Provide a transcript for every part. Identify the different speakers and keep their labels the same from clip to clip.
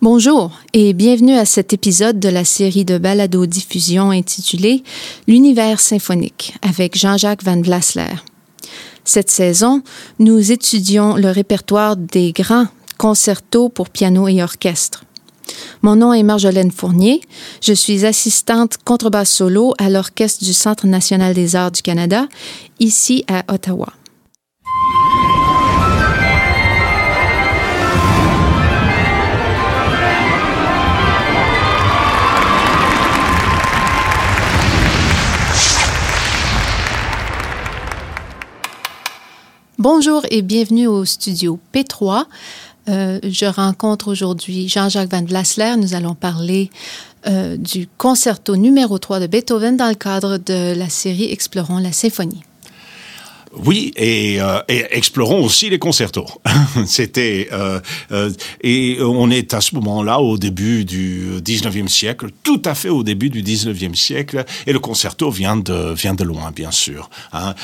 Speaker 1: Bonjour et bienvenue à cet épisode de la série de balado-diffusion intitulée L'univers symphonique avec Jean-Jacques Van Vlasler. Cette saison, nous étudions le répertoire des grands concertos pour piano et orchestre. Mon nom est Marjolaine Fournier. Je suis assistante contrebasse solo à l'Orchestre du Centre national des arts du Canada, ici à Ottawa. Bonjour et bienvenue au studio P3. Euh, je rencontre aujourd'hui Jean-Jacques Van Vlasler. Nous allons parler euh, du concerto numéro 3 de Beethoven dans le cadre de la série Explorons la symphonie.
Speaker 2: Oui, et, euh, et, explorons aussi les concertos. C'était euh, euh, et on est à ce moment-là au début du 19e siècle, tout à fait au début du 19e siècle, et le concerto vient de vient de loin, bien sûr. Hein.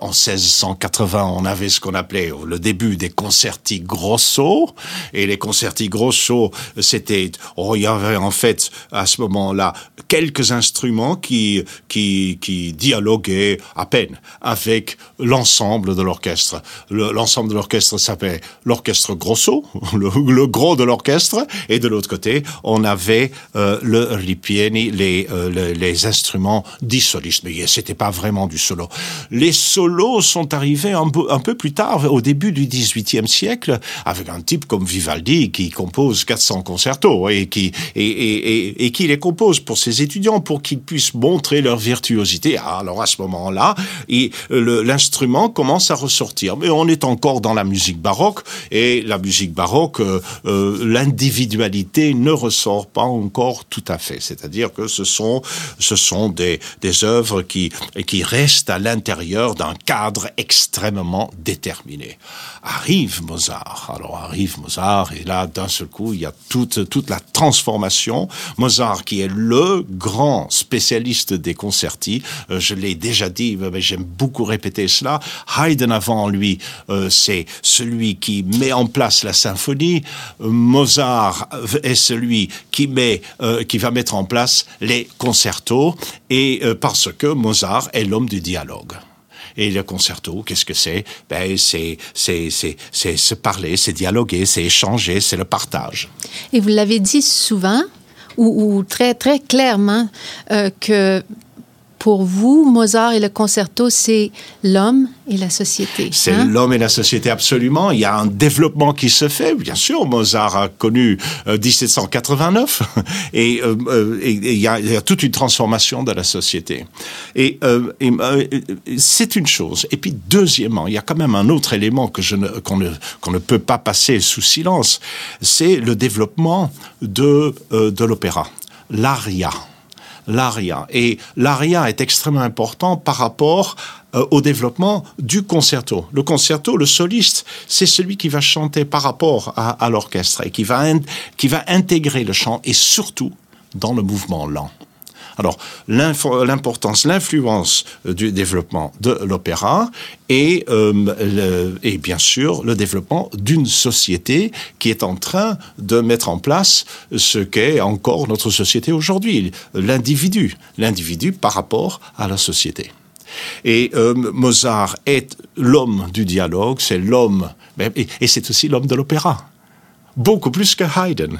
Speaker 2: En 1680, on avait ce qu'on appelait le début des concerti grosso, et les concerti grosso, c'était oh, il y avait en fait à ce moment-là quelques instruments qui qui qui dialoguaient à peine avec l'ensemble de l'orchestre. L'ensemble de l'orchestre s'appelait l'orchestre grosso, le, gros de l'orchestre, et de l'autre côté, on avait euh, le ripieni, les, euh, les, instruments dits solistes. Mais c'était pas vraiment du solo. Les solos sont arrivés un peu, un peu plus tard, au début du XVIIIe siècle, avec un type comme Vivaldi qui compose 400 concertos et qui, et, et, et, qui les compose pour ses étudiants pour qu'ils puissent montrer leur virtuosité. Alors à ce moment-là, l'instrument commence à ressortir. Mais on est encore dans la musique baroque et la musique baroque, euh, euh, l'individualité ne ressort pas encore tout à fait. C'est-à-dire que ce sont ce sont des des œuvres qui qui restent à l'intérieur d'un cadre extrêmement déterminé. Arrive Mozart. Alors arrive Mozart et là d'un seul coup il y a toute toute la transformation. Mozart qui est le grand spécialiste des concertis. Euh, je l'ai déjà dit, mais j'aime beaucoup répéter cela Haydn avant lui, euh, c'est celui qui met en place la symphonie. Mozart est celui qui met, euh, qui va mettre en place les concertos, et euh, parce que Mozart est l'homme du dialogue. Et le concerto, qu'est-ce que c'est? Ben c'est c'est c'est se parler, c'est dialoguer, c'est échanger, c'est le partage.
Speaker 1: Et vous l'avez dit souvent ou, ou, très très clairement que pour vous, Mozart et le concerto, c'est l'homme et la société.
Speaker 2: C'est hein? l'homme et la société, absolument. Il y a un développement qui se fait. Bien sûr, Mozart a connu 1789 euh, et, euh, euh, et, et il, y a, il, y a, toute une transformation de la société. Et, euh, et c'est une chose. Et puis, deuxièmement, il y a quand même un autre élément que je ne, qu'on ne, qu'on ne peut pas passer sous silence. C'est le développement de, de l'opéra, l'aria l'aria. Et l'aria est extrêmement important par rapport euh, au développement du concerto. Le concerto, le soliste, c'est celui qui va chanter par rapport à, à l'orchestre et qui va, qui va intégrer le chant et surtout dans le mouvement lent. Alors, l'importance, l'influence du développement de l'opéra et, euh, et bien sûr le développement d'une société qui est en train de mettre en place ce qu'est encore notre société aujourd'hui, l'individu, l'individu par rapport à la société. Et euh, Mozart est l'homme du dialogue, c'est l'homme, et c'est aussi l'homme de l'opéra, beaucoup plus que Haydn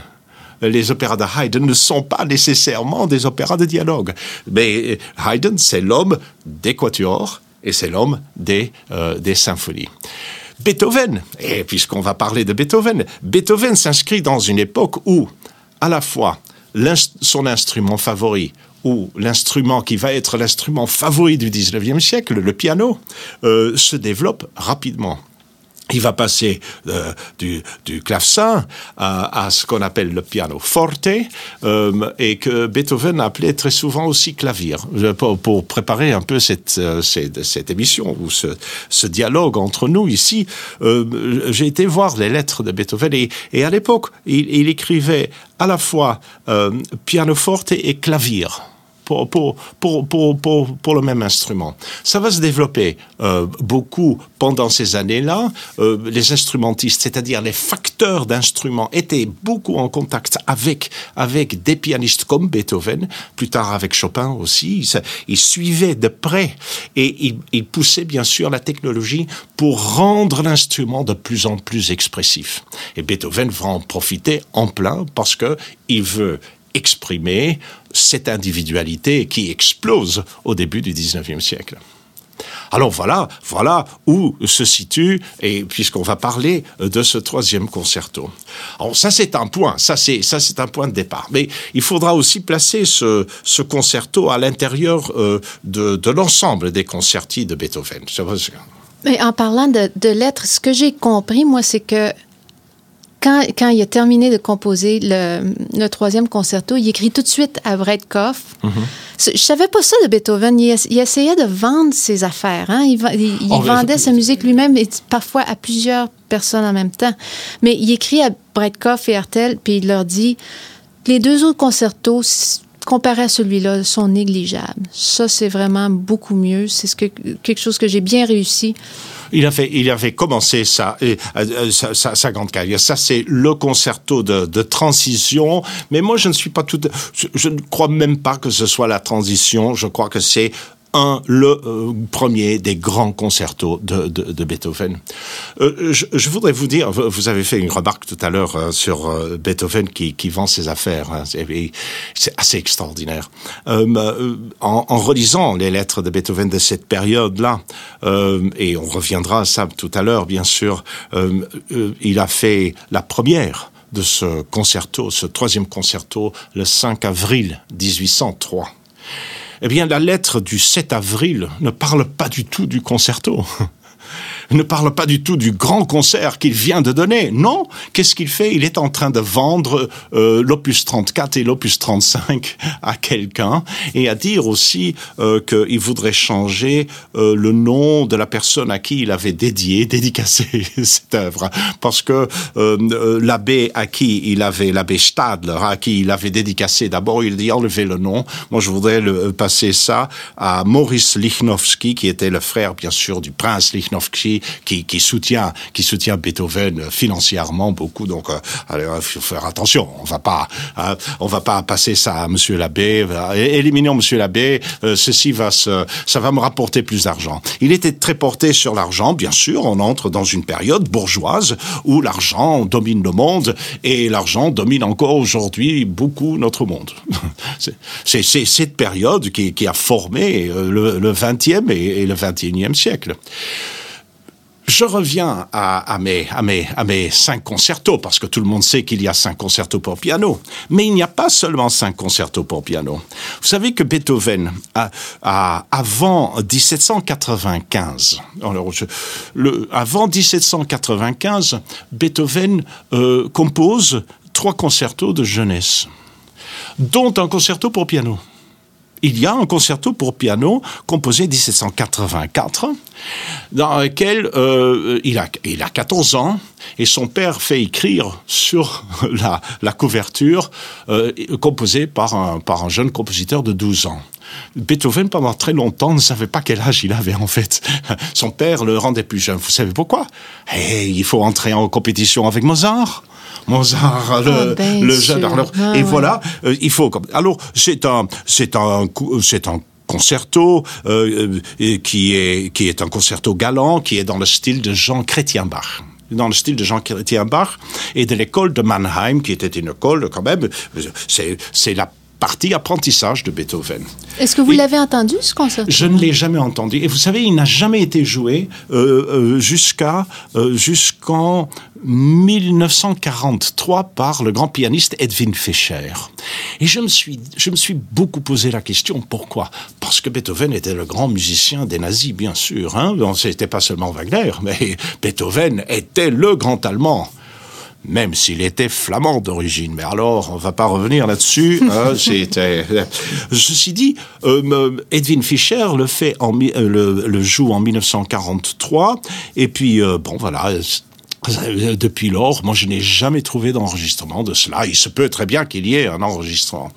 Speaker 2: les opéras de Haydn ne sont pas nécessairement des opéras de dialogue. Mais Haydn, c'est l'homme des quatuors et c'est l'homme des, euh, des symphonies. Beethoven, et puisqu'on va parler de Beethoven, Beethoven s'inscrit dans une époque où, à la fois, son instrument favori, ou l'instrument qui va être l'instrument favori du 19e siècle, le piano, euh, se développe rapidement il va passer euh, du, du clavecin à, ce qu'on appelle le piano forte euh, et que Beethoven appelait très souvent aussi clavier pour, pour préparer un peu cette, euh, émission ou ce, dialogue entre nous ici. Euh, J'ai été voir les lettres de Beethoven et, à l'époque, il, il, écrivait à la fois euh, piano forte et clavier pour, pour, pour, pour, le même instrument. Ça va se développer euh, beaucoup pendant ces années-là. Euh, les instrumentistes, c'est-à-dire les facteurs d'instruments, étaient beaucoup en contact avec, avec des pianistes comme Beethoven, plus tard avec Chopin aussi. Ils, ils suivaient de près et ils, ils poussaient bien sûr la technologie pour rendre l'instrument de plus en plus expressif. Et Beethoven va en profiter en plein parce que il veut exprimer cette individualité qui explose au début du 19e siècle. Alors voilà, voilà où se situe, et puisqu'on va parler de ce troisième concerto. Alors ça c'est un point, ça c'est ça c'est un point de départ. Mais il faudra aussi placer ce, ce concerto à l'intérieur euh, de, de l'ensemble des concertis de Beethoven.
Speaker 1: Mais en parlant de, de lettres, ce que j'ai compris, moi, c'est que quand, quand, il a terminé de composer le, le, troisième concerto, il écrit tout de suite à Breitkopf. Mm -hmm. Je savais pas ça de Beethoven. Il, il essayait de vendre ses affaires. Hein? Il, il, il oh, vendait sa musique lui-même et parfois à plusieurs personnes en même temps. Mais il écrit à Breitkopf et Hertel, puis il leur dit les deux autres concertos comparé à celui-là, sont négligeables. Ça, c'est vraiment beaucoup mieux. C'est ce que, quelque chose que j'ai bien réussi.
Speaker 2: Il avait, il avait commencé sa, euh, sa, sa, sa grande carrière. Ça, c'est le concerto de, transition. Mais moi, je ne suis pas tout. Je ne crois même pas que ce soit la transition. Je crois que c'est un, le euh, premier des grands concertos de, de, Beethoven. Euh, je, voudrais vous dire, vous avez fait une remarque tout à l'heure euh, sur Beethoven qui, qui, vend ses affaires. Hein, c'est assez extraordinaire. Euh, en, en, relisant les lettres de Beethoven de cette période-là, et on reviendra à ça tout à l'heure, bien sûr, il a fait la première de ce concerto, ce troisième concerto, le 5 avril 1803 eh bien la lettre du 7 avril ne parle pas du tout du concerto. Ne parle pas du tout du grand concert qu'il vient de donner. Non, qu'est-ce qu'il fait? Il est en train de vendre euh, l'opus 34 et l'opus 35 à quelqu'un et à dire aussi euh, qu'il voudrait changer euh, le nom de la personne à qui il avait dédié, dédicacé cette œuvre. Parce que euh, l'abbé à qui il avait, l'abbé Stadler, à qui il avait dédicacé, d'abord il dit enlever le nom. Moi je voudrais le, passer ça à Maurice Lichnowsky, qui était le frère bien sûr du prince Lichnowsky qui, soutient, qui soutient Beethoven financièrement beaucoup. Donc, euh, il faut faire attention. On va pas, euh, on va pas passer ça à Monsieur l'abbé. Euh, éliminons Monsieur l'abbé. Euh, ceci va se, ça va me rapporter plus d'argent. Il était très porté sur l'argent, bien sûr. On entre dans une période bourgeoise où l'argent domine le monde et l'argent domine encore aujourd'hui beaucoup notre monde. C'est cette période qui, a formé le, le 20e et, le 21e siècle. Je reviens à, mes, à, mes, à mes cinq concertos, parce que tout le monde sait qu'il y a cinq concertos pour piano. Mais il n'y a pas seulement cinq concertos pour piano. Vous savez que Beethoven, avant 1795, alors je, le, avant 1795, Beethoven euh, compose trois concertos de jeunesse, dont un concerto pour piano il y a un concerto pour piano composé 1784 dans lequel euh, il, a, il a 14 ans et son père fait écrire sur la, la couverture euh, composée par un, par un jeune compositeur de 12 ans. Beethoven, pendant très longtemps, ne savait pas quel âge il avait en fait. Son père le rendait plus jeune. Vous savez pourquoi? Eh, Il faut entrer en compétition avec Mozart. Mozart, le, oh, le jeune. Alors, ah, et ouais. voilà, euh, il faut. Alors, c'est un, c'est un, c'est un concerto euh, qui est qui est un concerto galant, qui est dans le style de Jean Chrétien Bach dans le style de Jean Chrétien Bach et de l'école de Mannheim, qui était une école quand même, c'est la partie apprentissage de Beethoven.
Speaker 1: Est-ce que vous l'avez entendu, ce concert?
Speaker 2: Je ne l'ai jamais entendu. Et vous savez, il n'a jamais été joué euh, euh, jusqu'à euh, jusqu'en 1943 par le grand pianiste Edwin Fischer. Et je me suis je me suis beaucoup posé la question pourquoi? Parce que Beethoven était le grand musicien des nazis, bien sûr. Hein C'était pas seulement Wagner, mais Beethoven était le grand allemand même s'il était flamand d'origine. Mais alors, on va pas revenir là-dessus. Hein, C'était. Ceci dit, euh, Edwin Fischer le fait en euh, le, le joue en 1943, et puis euh, bon voilà. Depuis lors, moi je n'ai jamais trouvé d'enregistrement de cela. Il se peut très bien qu'il y ait un enregistrement.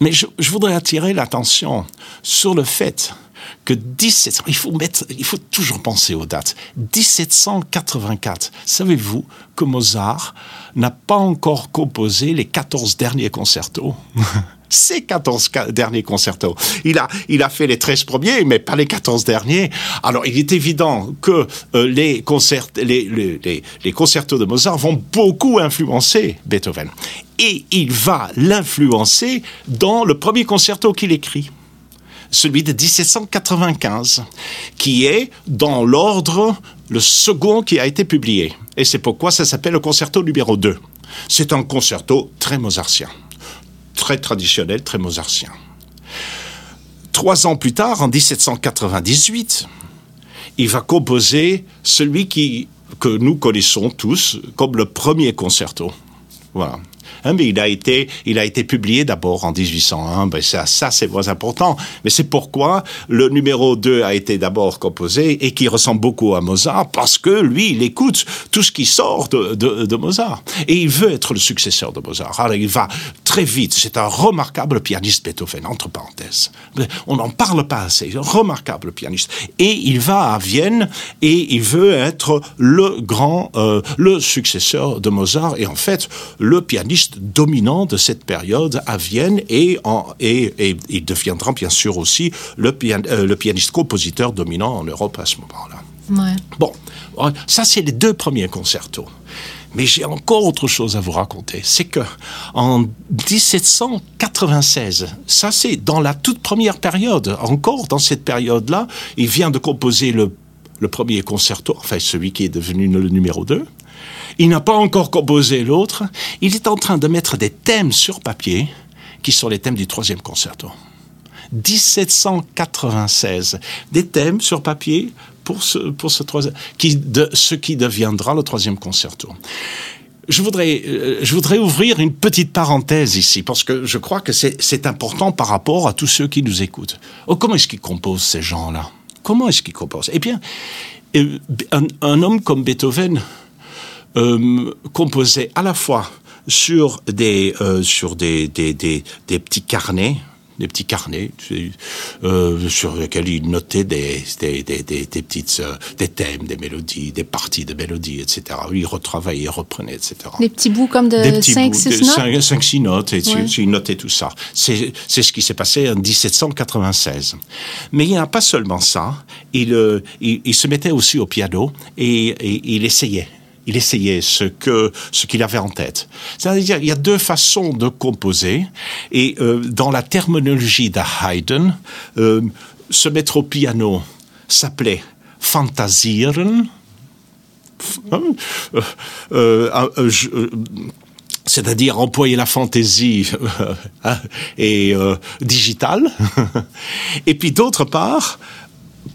Speaker 2: mais je, voudrais attirer l'attention sur le fait que 17, il faut mettre, il faut toujours penser aux dates. 1784. Savez-vous que Mozart n'a pas encore composé les 14 derniers concertos? ces 14 derniers concertos. Il a, il a fait les 13 premiers, mais pas les 14 derniers. Alors, il est évident que euh, les, concerts, les, les, les, concertos de Mozart vont beaucoup influencer Beethoven. Et il va l'influencer dans le premier concerto qu'il écrit celui de 1795, qui est dans l'ordre le second qui a été publié. Et c'est pourquoi ça s'appelle le concerto numéro 2. C'est un concerto très mozartien très traditionnel, très mozartien. Trois ans plus tard, en 1798, il va composer celui que nous connaissons tous comme le premier concerto. Voilà. Hein, mais il a été, il a été publié d'abord en 1801. Ben ça, c'est moins important. Mais c'est pourquoi le numéro 2 a été d'abord composé et qui ressemble beaucoup à Mozart parce que lui, il écoute tout ce qui sort de, de, Mozart. Et il veut être le successeur de Mozart. Alors il va très vite. C'est un remarquable pianiste Beethoven, entre parenthèses. On n'en parle pas assez. Remarquable pianiste. Et il va à Vienne et il veut être le grand, euh, le successeur de Mozart et en fait le pianiste dominant de cette période à Vienne et, en, et, deviendra bien sûr aussi le, euh, le pianiste-compositeur dominant en Europe à ce moment-là. Bon, ça c'est les deux premiers concertos. Mais j'ai encore autre chose à vous raconter. C'est que en 1796, ça c'est dans la toute première période, encore dans cette période-là, il vient de composer le, le premier concerto, enfin celui qui est devenu le numéro 2. Il n'a pas encore composé l'autre. Il est en train de mettre des thèmes sur papier qui sont les thèmes du troisième concerto. 1796. Des thèmes sur papier pour ce, pour ce troisième, qui de, ce qui deviendra le troisième concerto. Je voudrais, euh, je voudrais ouvrir une petite parenthèse ici, parce que je crois que c'est important par rapport à tous ceux qui nous écoutent. Oh, comment est-ce qu'ils composent ces gens-là? Comment est-ce qu'ils composent? Eh bien, euh, un, un homme comme Beethoven, euh, composé à la fois sur des euh, sur des, des, des, des, petits carnets des petits carnets euh, sur lesquels il notait des, des, des, petites euh, des thèmes, des mélodies, des parties de mélodies, etc. Il retravaillait, reprenait, etc.
Speaker 1: Des petits bouts comme de 5-6 notes
Speaker 2: 5-6 notes, et ouais. il notait tout ça. C'est ce qui s'est passé en 1796. Mais il n'y a pas seulement ça, il, il, il, se mettait aussi au piano et, et il essayait il essayait ce qu'il avait en tête. C'est-à-dire, il y a deux façons de composer, et euh, dans la terminologie de Haydn, euh, se mettre au piano s'appelait fantasieren. Euh, euh, c'est-à-dire employer la fantaisie hein, et digitale, et puis d'autre part,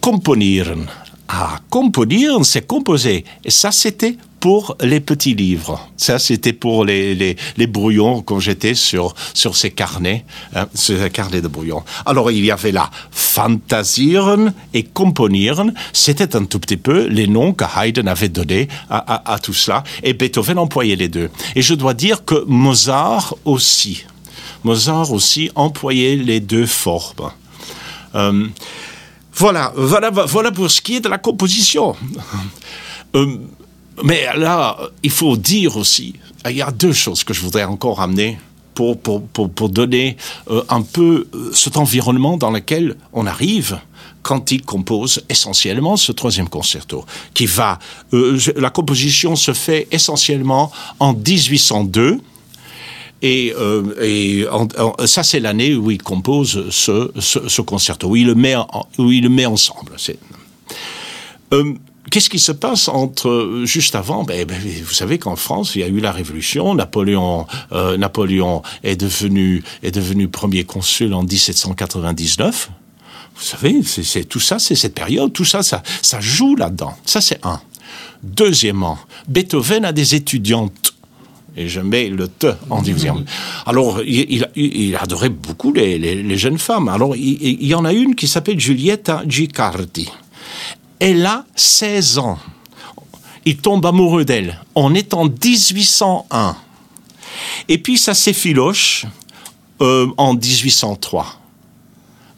Speaker 2: componieren. Ah, componieren, c'est composer. Et ça, c'était pour les petits livres. Ça, c'était pour les, les, brouillons quand j'étais sur, sur ces carnets, hein, ces carnets de brouillons. Alors, il y avait là Fantasieren et Componieren. C'était un tout petit peu les noms que Haydn avait donnés à, à, à tout cela. Et Beethoven employait les deux. Et je dois dire que Mozart aussi. Mozart aussi employait les deux formes. Euh, voilà, voilà, voilà pour ce qui est de la composition. Euh, mais là, il faut dire aussi, il y a deux choses que je voudrais encore amener pour, pour, pour, donner euh, un peu euh, cet environnement dans lequel on arrive quand il compose essentiellement ce troisième concerto, qui va, la composition se fait essentiellement en 1802, et, euh, ça, c'est l'année où il compose ce, ce, ce, concerto, où il le met, ensemble. Euh, Qu'est-ce qui se passe entre juste avant ben, ben, Vous savez qu'en France, il y a eu la Révolution. Napoléon, euh, est devenu premier consul en 1799. Vous savez, c'est tout ça, c'est cette période, tout ça, ça joue là-dedans. Ça, c'est un. Deuxièmement, Beethoven a des étudiantes et je mets le te en dixième. Alors, il, adorait beaucoup les, jeunes femmes. Alors, il, y en a une qui s'appelle Giulietta Gicardi. Elle a 16 ans. Il tombe amoureux d'elle. On est en 1801. Et puis ça s'effiloche euh, en 1803.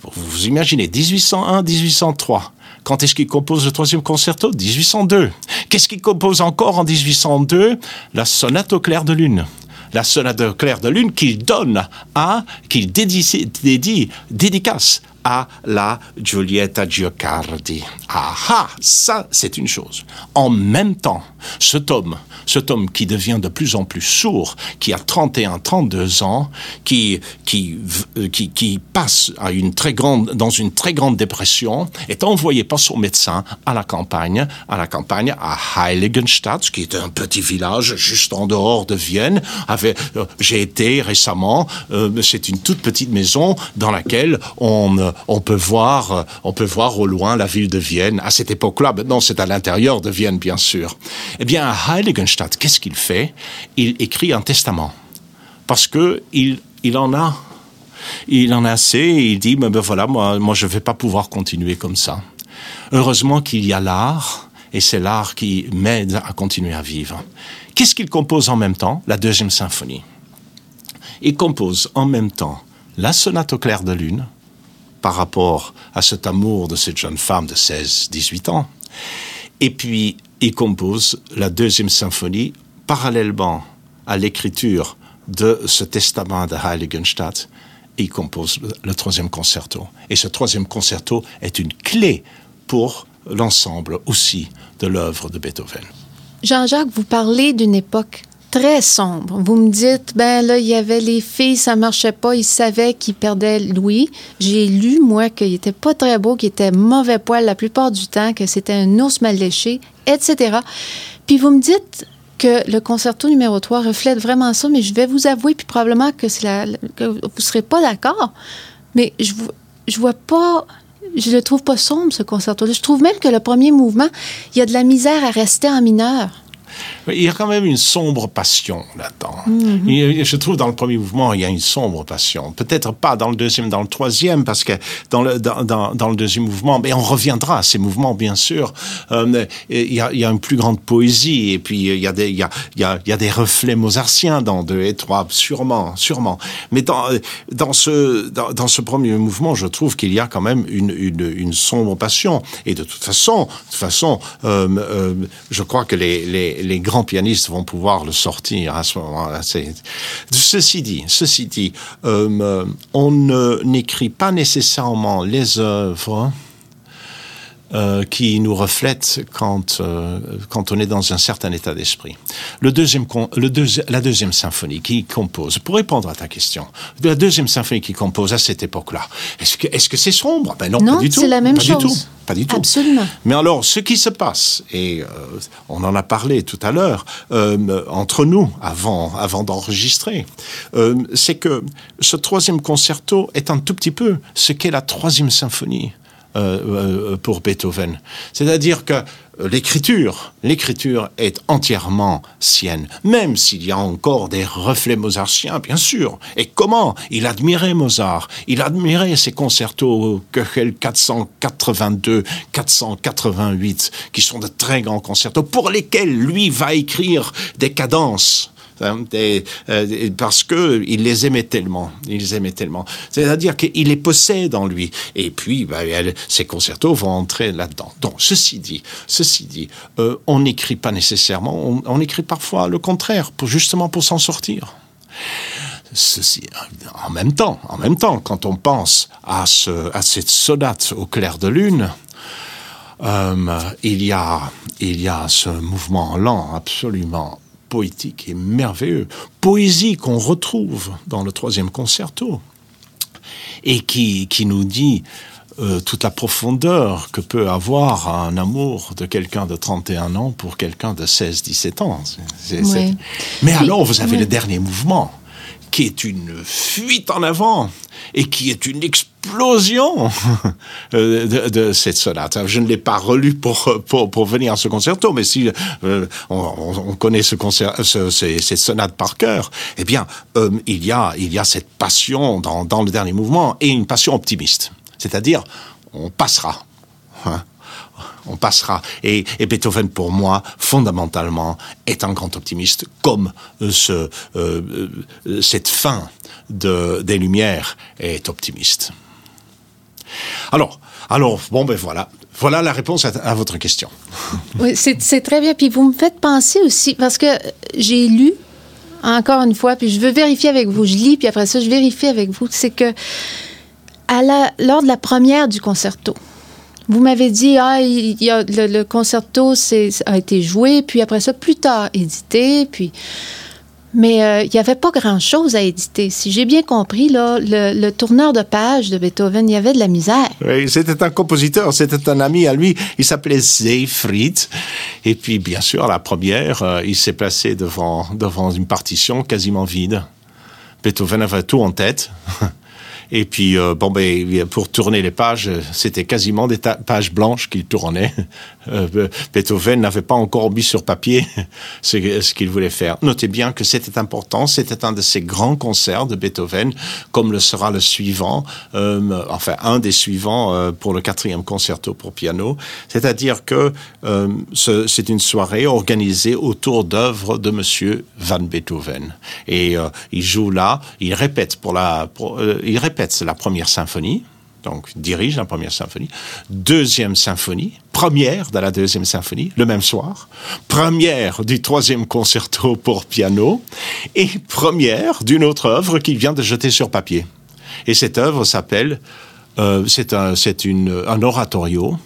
Speaker 2: Vous vous imaginez, 1801, 1803. Quand est-ce qu'il compose le troisième concerto? 1802. Qu'est-ce qu'il compose encore en 1802 La sonate au clair de lune la sonate au clair de lune qu'il donne à, qu'il dédicace à la Giulietta Giocardi. Ah ah, ça c'est une chose. En même temps, ce tome, ce tome qui devient de plus en plus sourd, qui a 31, 32 ans, qui, qui, euh, qui, qui passe à une très grande, dans une très grande dépression, est envoyé par son médecin à la campagne, à la campagne à Heiligenstadt, qui est un petit village juste en dehors de Vienne. Euh, j'ai été récemment, euh, c'est une toute petite maison dans laquelle on, on peut voir, on peut voir au loin la ville de Vienne. À cette époque-là, maintenant c'est à l'intérieur de Vienne, bien sûr. Eh bien, à Heiligenstadt, qu'est-ce qu'il fait? Il écrit un testament parce que il, il en a, il en a assez. Et il dit, mais ben voilà, moi, moi, je vais pas pouvoir continuer comme ça. Heureusement qu'il y a l'art, et c'est l'art qui m'aide à continuer à vivre. Qu'est-ce qu'il compose en même temps? La deuxième symphonie. Il compose en même temps la sonate au clair de lune, par rapport à cet amour de cette jeune femme de 16-18 ans. Et puis, il compose la deuxième symphonie parallèlement à l'écriture de ce testament de Heiligenstadt. Il compose le troisième concerto. Et ce troisième concerto est une clé pour l'ensemble aussi de l'œuvre de Beethoven.
Speaker 1: Jean-Jacques, vous parlez d'une époque très sombre. Vous me dites, ben là, il y avait les filles, ça marchait pas, ils savaient qu'ils perdaient Louis. J'ai lu, moi, qu'il était pas très beau, qu'il était mauvais poil la plupart du temps, que c'était un ours mal léché, etc. Puis vous me dites que le concerto numéro 3 reflète vraiment ça, mais je vais vous avouer, puis probablement que, vous serez pas d'accord, mais je, je vois pas je le trouve pas sombre, ce concerto-là. Je trouve même que le premier mouvement, il y a de la misère à rester en mineur.
Speaker 2: Il y a quand même une sombre passion là-dedans. Mhm. Je trouve dans le premier mouvement, il y a une sombre passion. Peut-être pas dans le deuxième, dans le troisième, parce que dans le, dans, dans, le deuxième mouvement, mais on reviendra à ces mouvements, bien sûr. Euh, il, y a, il y a une plus grande poésie, et puis il y a des, il y a, il y a, il y a des reflets mozartiens dans deux et trois, sûrement, sûrement. Mais dans, dans, ce, dans, dans ce premier mouvement, je trouve qu'il y a quand même une, une, une, sombre passion. Et de toute façon, de toute façon, euh, euh, je crois que les, les les grands pianistes vont pouvoir le sortir à ce moment-là. Ceci dit, ceci dit, euh, on n'écrit pas nécessairement les œuvres euh, qui nous reflète quand, euh, quand on est dans un certain état d'esprit. Le deuxième, le la deuxième symphonie qui compose, pour répondre à ta question, la deuxième symphonie qui compose à cette époque-là, est-ce que est-ce que c'est sombre?
Speaker 1: Ben non, pas du tout. c'est la même
Speaker 2: pas
Speaker 1: chose.
Speaker 2: Du tout. Pas du tout.
Speaker 1: Absolument.
Speaker 2: Mais alors, ce qui se passe, et euh, on en a parlé tout à l'heure euh, entre nous avant avant d'enregistrer, euh, c'est que ce troisième concerto est un tout petit peu ce qu'est la troisième symphonie. Pour Beethoven. C'est-à-dire que l'écriture, l'écriture est entièrement sienne, même s'il y a encore des reflets mozartiens, bien sûr. Et comment Il admirait Mozart, il admirait ses concertos Köchel 482, 488, qui sont de très grands concertos, pour lesquels lui va écrire des cadences Hein, euh, parce que il les aimait tellement, il les tellement. C'est-à-dire qu'il les possède en lui. Et puis, bah, ces concertos vont entrer là-dedans. Donc, ceci dit, ceci dit, euh, on n'écrit pas nécessairement, on, écrit parfois le contraire, justement pour s'en sortir. Ceci, en même temps, en même temps, quand on pense à, ce, à cette sonate au clair de lune, euh, il, y a, il y a ce mouvement lent absolument poétique et merveilleux, poésie qu'on retrouve dans le troisième concerto, et qui, qui nous dit euh, toute la profondeur que peut avoir un amour de quelqu'un de 31 ans pour quelqu'un de 16-17 ans. Mais alors, vous avez le dernier mouvement, qui est une fuite en avant et qui est une explosion euh, de, cette sonate. Je ne l'ai pas relu pour, pour, venir à ce concerto, mais si euh, on, connaît ce, cette sonate par cœur, eh bien, euh, il, y a, il y a cette passion dans, dans le dernier mouvement et une passion optimiste. C'est-à-dire, on passera. Hein on passera. Et, Beethoven, pour moi, fondamentalement, est un grand optimiste, comme ce, cette fin de, des Lumières est optimiste. Alors, alors, bon, ben voilà. Voilà la réponse à, votre question.
Speaker 1: Oui, c'est très bien. Puis vous me faites penser aussi, parce que j'ai lu, encore une fois, puis je veux vérifier avec vous. Je lis, puis après ça, je vérifie avec vous. C'est que à la, lors de la première du concerto, vous m'avez dit, ah, le, le concerto a été joué, puis après ça, plus tard édité, puis mais euh, il n'y avait pas grand-chose à éditer. Si j'ai bien compris, là, le, tourneur de page de Beethoven, il y avait de la misère.
Speaker 2: Oui, c'était un compositeur, c'était un ami à lui. Il s'appelait Seyfried. Et puis, bien sûr, la première, euh, il s'est placé devant, devant une partition quasiment vide. Beethoven avait tout en tête. Et puis, euh, bon, ben, pour tourner les pages, c'était quasiment des pages blanches qu'il tournait. Euh, Beethoven n'avait pas encore mis sur papier ce, qu'il voulait faire. Notez bien que c'était important. C'était un de ces grands concerts de Beethoven, comme le sera le suivant, euh, enfin, un des suivants euh, pour le quatrième concerto pour piano. C'est-à-dire que euh, c'est une soirée organisée autour d'œuvres de Monsieur Van Beethoven. Et euh, il joue là, il répète pour la, il répète c'est la première symphonie, donc dirige la première symphonie, deuxième symphonie, première de la deuxième symphonie, le même soir, première du troisième concerto pour piano, et première d'une autre œuvre qu'il vient de jeter sur papier. Et cette œuvre s'appelle, euh, c'est un, un oratorio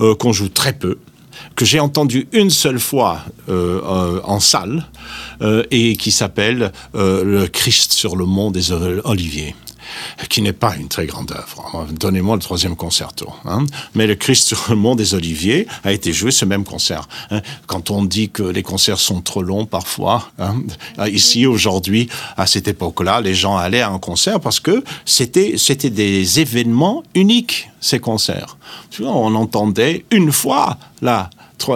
Speaker 2: euh, qu'on joue très peu, que j'ai entendu une seule fois euh, en salle, et qui s'appelle Le Christ sur le mont des Oliviers qui n'est pas une très grande œuvre. Donnez-moi le troisième concerto. Hein. Mais le Christ sur le mont des Oliviers a été joué ce même concert. Hein. Quand on dit que les concerts sont trop longs parfois, hein, ici aujourd'hui, à cette époque-là, les gens allaient à un concert parce que c'était c'était des événements uniques ces concerts. Tu vois, on entendait une fois là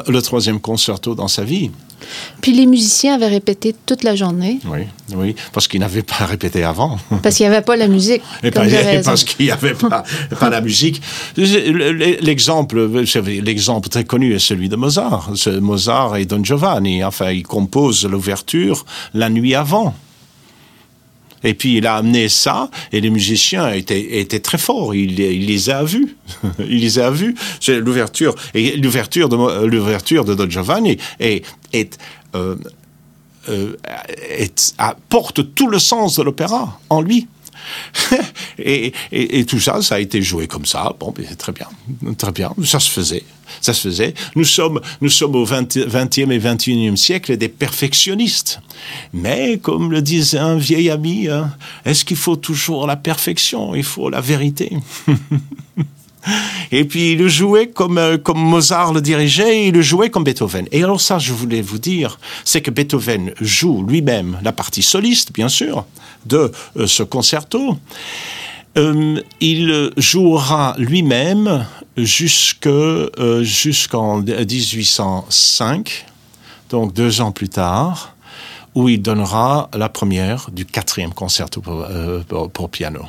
Speaker 2: le troisième concerto dans sa vie.
Speaker 1: Puis les musiciens avaient répété toute la journée.
Speaker 2: Oui, oui, parce qu'ils n'avaient pas répété avant.
Speaker 1: Parce qu'il n'y avait pas la musique.
Speaker 2: Et, parce qu'il n'y avait pas, pas, la musique. L'exemple, l'exemple très connu est celui de Mozart. Mozart et Don Giovanni. Enfin, il compose l'ouverture la nuit avant. Et puis il a amené ça, et les musiciens étaient, étaient très forts. Il, les a vus. il les a vus. L'ouverture. Et l'ouverture de l'ouverture de Don Giovanni est, euh, euh, apporte tout le sens de l'opéra en lui. et, tout ça, ça a été joué comme ça. Bon, ben, très bien, très bien. Ça se faisait, ça se faisait. Nous sommes, nous sommes au 20, e et 21e siècle des perfectionnistes. Mais, comme le disait un vieil ami, hein, est-ce qu'il faut toujours la perfection? Il faut la vérité. Et puis il le jouait comme, euh, comme Mozart le dirigeait, il le jouait comme Beethoven. Et alors ça, je voulais vous dire, c'est que Beethoven joue lui-même la partie soliste, bien sûr, de euh, ce concerto. Euh, il jouera lui-même jusqu'en 1805, donc deux ans plus tard, où il donnera la première du quatrième concerto pour piano.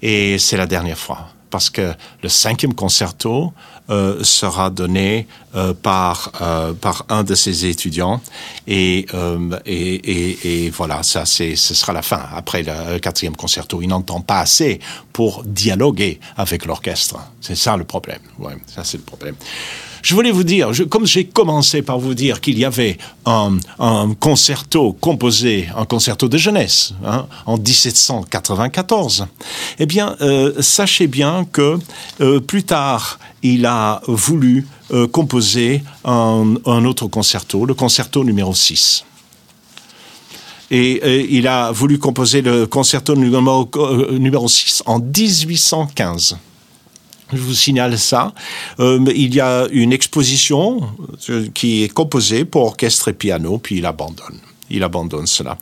Speaker 2: Et c'est la dernière fois parce que le cinquième concerto euh, sera donné euh, par euh, par un de ses étudiants. Et et, et, et, voilà ça c'est ce sera la fin. Après le quatrième concerto il n'entend pas assez pour dialoguer avec l'orchestre. C'est ça le problème. Ouais ça c'est le problème je voulais vous dire, comme j'ai commencé par vous dire qu'il y avait un, concerto composé, un concerto de jeunesse, hein, en 1794, eh bien, euh, sachez bien que euh, plus tard, il a voulu euh, composer un, autre concerto, le concerto numéro 6. Et, il a voulu composer le concerto numéro, numéro 6 en 1815. Je vous signale ça. Euh, il y a une exposition euh, qui est composée pour orchestre et piano, puis il abandonne. Il abandonne cela.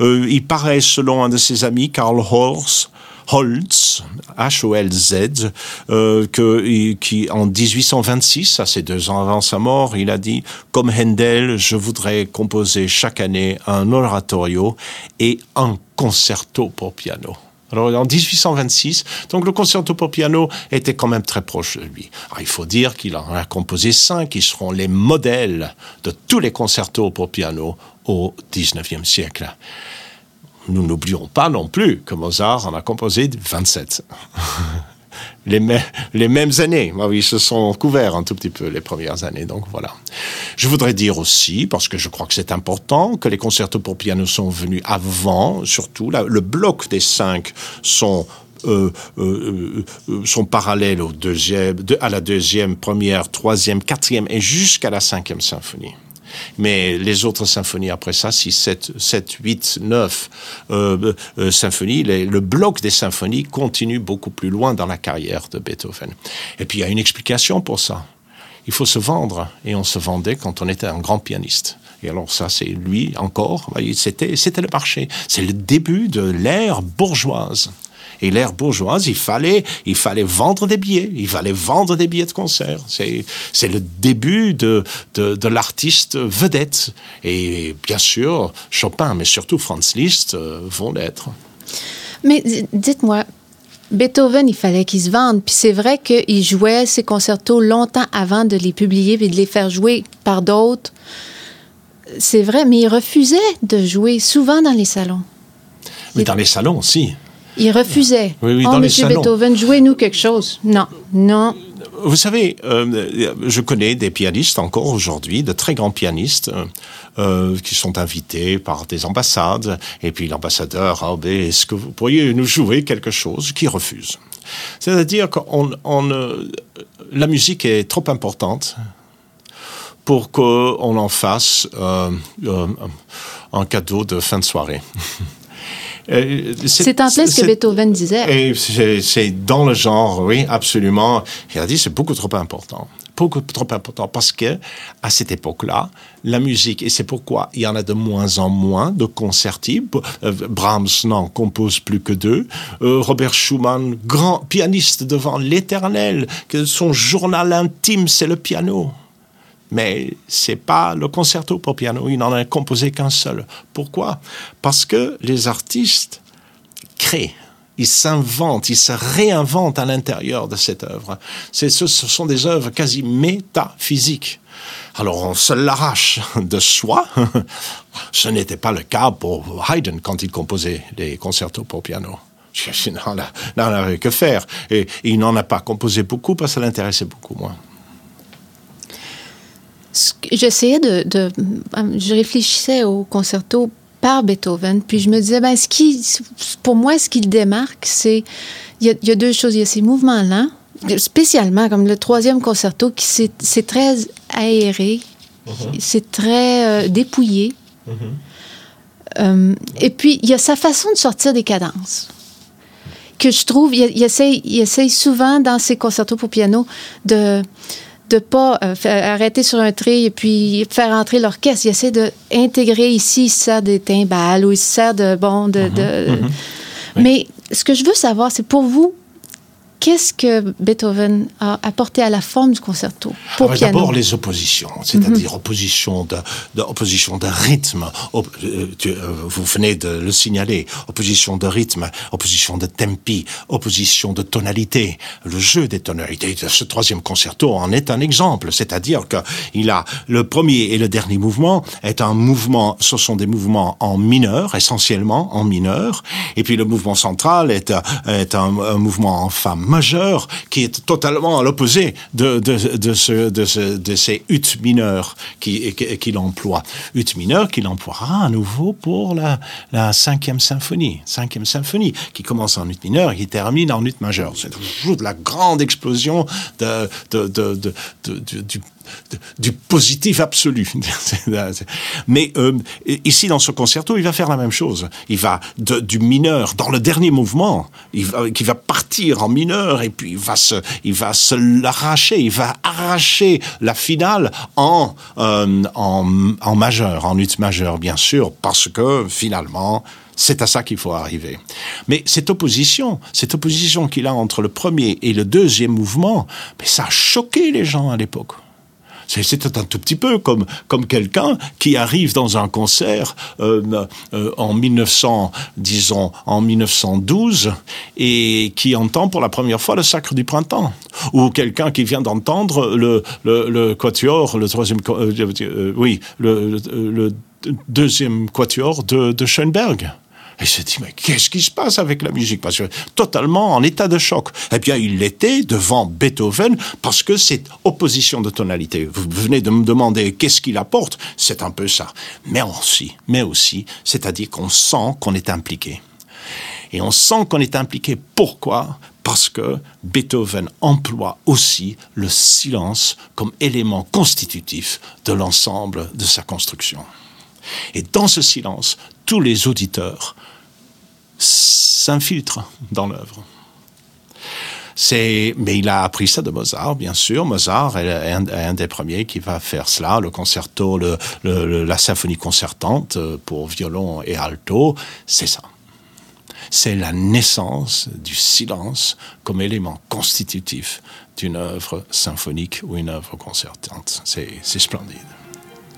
Speaker 2: Euh, il paraît, selon un de ses amis, Karl Holz, Holz, H-O-L-Z, euh, que, qui en 1826, à ses deux ans avant sa mort, il a dit, comme Handel, je voudrais composer chaque année un oratorio et un concerto pour piano. Alors en 1826, donc le concerto pour piano était quand même très proche de lui. Il faut dire qu'il en a composé cinq qui seront les modèles de tous les concertos pour piano au 19e siècle. Nous n'oublions pas non plus que Mozart en a composé 27. les, les, mêmes années. Ils se sont couverts un tout petit peu les premières années. Donc voilà. Je voudrais dire aussi, parce que je crois que c'est important, que les concertos pour piano sont venus avant, surtout. le bloc des cinq sont euh, euh, euh, sont parallèles au deuxième, à la deuxième, première, troisième, quatrième et jusqu'à la cinquième symphonie. Mais les autres symphonies après ça, 6, 7, 7 8, 9 euh, euh, symphonies, le bloc des symphonies continue beaucoup plus loin dans la carrière de Beethoven. Et puis il y a une explication pour ça. Il faut se vendre, et on se vendait quand on était un grand pianiste. Et alors ça, c'est lui encore, c'était, c'était le marché. C'est le début de l'ère bourgeoise. Et l'ère bourgeoise, il fallait, il fallait vendre des billets, il fallait vendre des billets de concert. C'est, le début de, de, de l'artiste vedette. Et bien sûr, Chopin, mais surtout Franz Liszt euh, vont l'être.
Speaker 1: Mais dites-moi, Beethoven, il fallait qu'il se vende. Puis c'est vrai qu'il jouait ses concertos longtemps avant de les publier et de les faire jouer par d'autres. C'est vrai, mais il refusait de jouer souvent dans les salons.
Speaker 2: Mais dans les salons aussi.
Speaker 1: Il refusait. Oui, oui, oh, Monsieur Beethoven, jouez-nous quelque chose. Non, non.
Speaker 2: Vous savez, euh, je connais des pianistes encore aujourd'hui, de très grands pianistes, euh, qui sont invités par des ambassades, et puis l'ambassadeur, ah, ben, est-ce que vous pourriez nous jouer quelque chose qui refuse? C'est-à-dire que la musique est trop importante pour qu'on en fasse euh, un cadeau de fin de soirée.
Speaker 1: Euh, c'est en plein ce que Beethoven disait.
Speaker 2: C'est dans le genre, oui, absolument. Il a dit c'est beaucoup trop important beaucoup trop important parce que à cette époque-là, la musique et c'est pourquoi il y en a de moins en moins de concerti. Euh, Brahms n'en compose plus que deux. Euh, Robert Schumann, grand pianiste devant l'Éternel, que son journal intime c'est le piano. Mais c'est pas le concerto pour piano, il n'en a composé qu'un seul. Pourquoi? Parce que les artistes créent, ils s'inventent, ils se réinventent à l'intérieur de cette œuvre. Ce, sont des œuvres quasi métaphysiques. Alors on se l'arrache de soi. Ce n'était pas le cas pour Haydn quand il composait les concertos pour piano. Il n'en avait que faire. Et il n'en a pas composé beaucoup parce que ça l'intéressait beaucoup moins
Speaker 1: j'essayais de, de, Je réfléchissais au concerto par Beethoven, puis je me disais, ben, ce qui, pour moi, ce qui le démarque, c'est. Il y, a, deux choses. Il y a ces mouvements lents, spécialement comme le troisième concerto, qui c'est très aéré, c'est très euh, dépouillé. Mm-hmm. Euh, et puis, il y a sa façon de sortir des cadences que je trouve, il, il, essaye, il essaye souvent dans ses concertos pour piano de de pas euh, arrêter sur un tri et puis faire entrer l'orchestre. Il essaie d'intégrer ici, il sert des timbales ou il sert de bon de. Mm-hmm. Mm-hmm. Mais ce que je veux savoir, c'est pour vous, qu'est-ce que Beethoven a apporté à la forme du concerto pour ah,
Speaker 2: D'abord les oppositions, c'est-à-dire mhm. opposition, de, de, opposition de rythme. Euh, euh, vous venez de le signaler. Opposition de rythme, opposition de tempi, opposition de tonalité. Le jeu des tonalités ce troisième concerto en est un exemple. C'est-à-dire que il a le premier et le dernier mouvement est un mouvement. Ce sont des mouvements en mineur, essentiellement en mineur. Et puis le mouvement central est, est un, un mouvement en fa majeur qui est totalement à l'opposé de, de, de, ce, de, ce, de ces huttes mineurs qu'il qui emploie. Huttes mineures qu'il emploiera à nouveau pour la, la cinquième symphonie. Cinquième symphonie qui commence en hutte mineure et qui termine en hutte majeure. C'est toujours de la grande explosion de, de, de du du positif absolu. Mais euh, ici, dans ce concerto, il va faire la même chose. Il va du mineur, dans le dernier mouvement, il va, qui va partir en mineur et puis il va se, il va l'arracher, il va arracher la finale en, euh, en, majeur, en ut majeur, bien sûr, parce que finalement, c'est à ça qu'il faut arriver. Mais cette opposition, cette opposition qu'il a entre le premier et le deuxième mouvement, ça a choqué les gens à l'époque C'était un tout petit peu comme, comme quelqu'un qui arrive dans un concert euh, euh, en 1900, disons, en 1912 et qui entend pour la première fois le Sacre du Printemps. Ou quelqu'un qui vient d'entendre le, quatuor, le troisième, euh, oui, le, deuxième quatuor de, de Schoenberg. Et il s'est dit, mais qu'est-ce qui se passe avec la musique? Parce que totalement en état de choc. Eh bien, il l'était devant Beethoven parce que cette opposition de tonalité, vous venez de me demander qu'est-ce qu'il apporte, c'est un peu ça. Mais aussi, mais aussi, c'est-à-dire qu'on sent qu'on est impliqué. Et on sent qu'on est impliqué. Pourquoi? Parce que Beethoven emploie aussi le silence comme élément constitutif de l'ensemble de sa construction. Et dans ce silence, tous les auditeurs s'infiltrent dans l'œuvre. C'est, mais il a appris ça de Mozart, bien sûr. Mozart est un, des premiers qui va faire cela, le concerto, le, la symphonie concertante pour violon et alto, c'est ça. C'est la naissance du silence comme élément constitutif d'une œuvre symphonique ou une œuvre concertante. C'est splendide.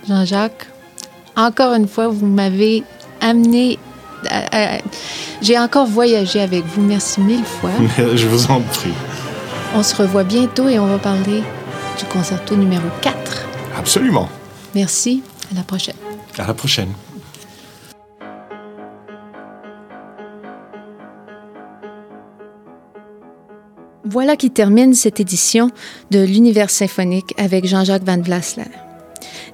Speaker 1: Jean-Jacques, encore une fois, vous m'avez amené. J'ai encore voyagé avec vous. Merci mille fois.
Speaker 2: Je vous en prie.
Speaker 1: On se revoit bientôt et on va parler du concerto numéro 4.
Speaker 2: Absolument.
Speaker 1: Merci. À la prochaine.
Speaker 2: À la prochaine.
Speaker 1: Voilà qui termine cette édition de l'Univers symphonique avec Jean-Jacques Van Vlasler.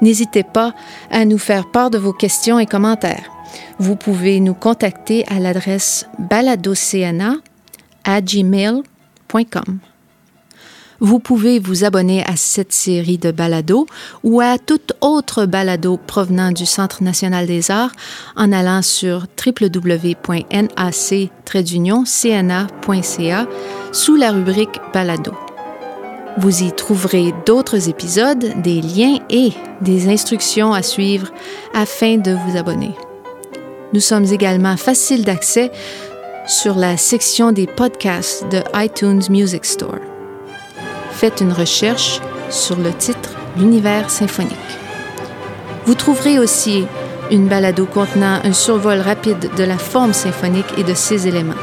Speaker 1: N'hésitez pas à nous faire part de vos questions et commentaires. Vous pouvez nous contacter à l'adresse baladocna à gmail.com. Vous pouvez vous abonner à cette série de balados ou à toute autre balado provenant du Centre national des arts en allant sur www.nac-cna.ca sous la rubrique balado. Vous y trouverez d'autres épisodes, des liens et des instructions à suivre afin de vous abonner. Nous sommes également faciles d'accès sur la section des podcasts de iTunes Music Store. Faites une recherche sur le titre L'univers symphonique. Vous trouverez aussi une balado contenant un survol rapide de la forme symphonique et de ses éléments.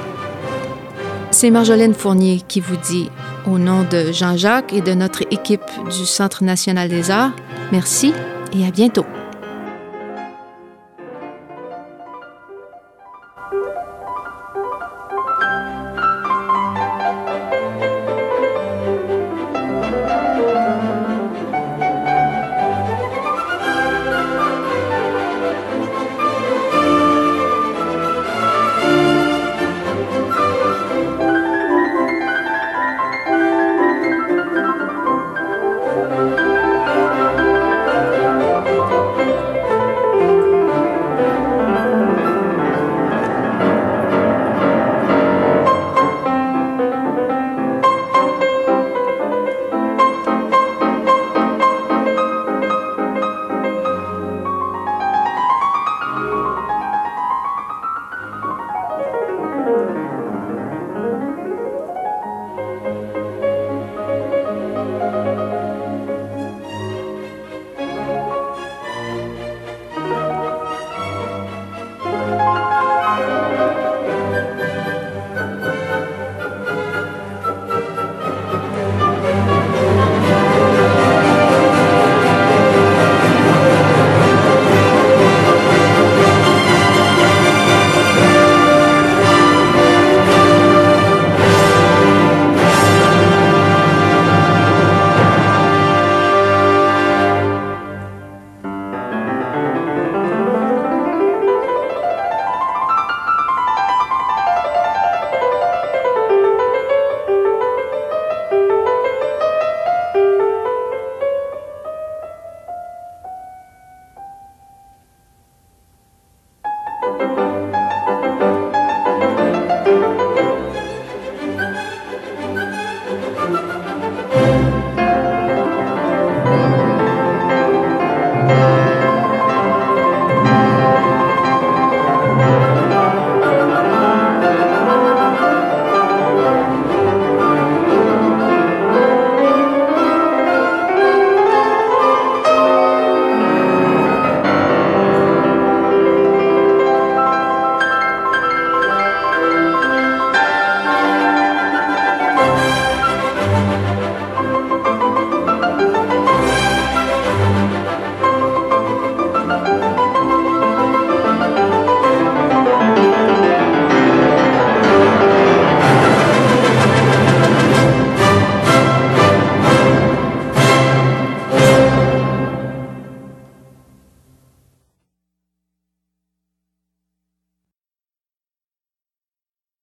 Speaker 1: C'est Marjolaine Fournier qui vous dit, au nom de Jean-Jacques et de notre équipe du Centre national des arts, merci et à bientôt.